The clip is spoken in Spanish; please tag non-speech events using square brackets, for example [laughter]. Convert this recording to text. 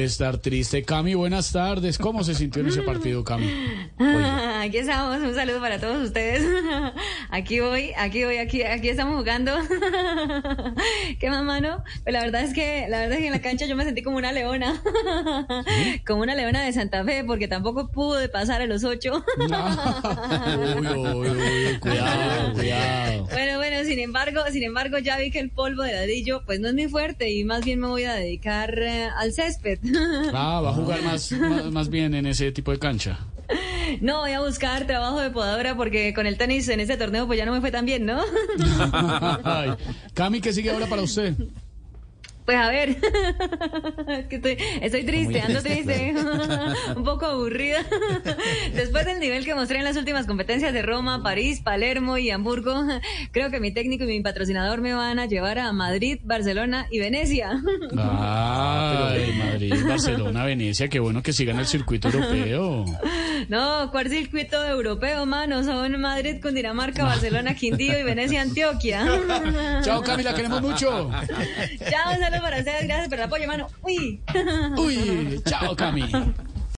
estar triste. Cami, buenas tardes. ¿Cómo se sintió en ese partido, Cami? Aquí estamos, un saludo para todos ustedes. [laughs] Aquí voy, aquí voy, aquí, aquí estamos jugando. [laughs] ¿Qué más, mano? Pues la verdad es que, la verdad es que en la cancha yo me sentí como una leona. [laughs] Como una leona de Santa Fe, porque tampoco pude pasar a los ocho. Uy, uy, uy, cuidado, cuidado. Sin embargo, sin embargo, ya vi que el polvo de ladrillo, pues no es muy fuerte y más bien me voy a dedicar eh, al césped. [laughs] Ah, va a jugar más, más, más bien en ese tipo de cancha. No, voy a buscar trabajo de podadora porque con el tenis en ese torneo pues ya no me fue tan bien, ¿no? [laughs] [laughs] Ay, Cami, ¿qué sigue ahora para usted? Pues a ver, es [laughs] que estoy, estoy triste, ando triste, [laughs] un poco aburrida. [laughs] Después del nivel que mostré en las últimas competencias de Roma, París, Palermo y Hamburgo, creo que mi técnico y mi patrocinador me van a llevar a Madrid, Barcelona y Venecia. Ay, Madrid, Barcelona, Venecia, qué bueno que sigan el circuito europeo. No, ¿cuál circuito europeo, mano? Son Madrid, Cundinamarca, Barcelona, Quindío y Venecia, Antioquia. [laughs] Chao, Cami, la queremos mucho. Chao, un saludo para ustedes, gracias por el apoyo, mano. Uy. Uy, chao, Cami.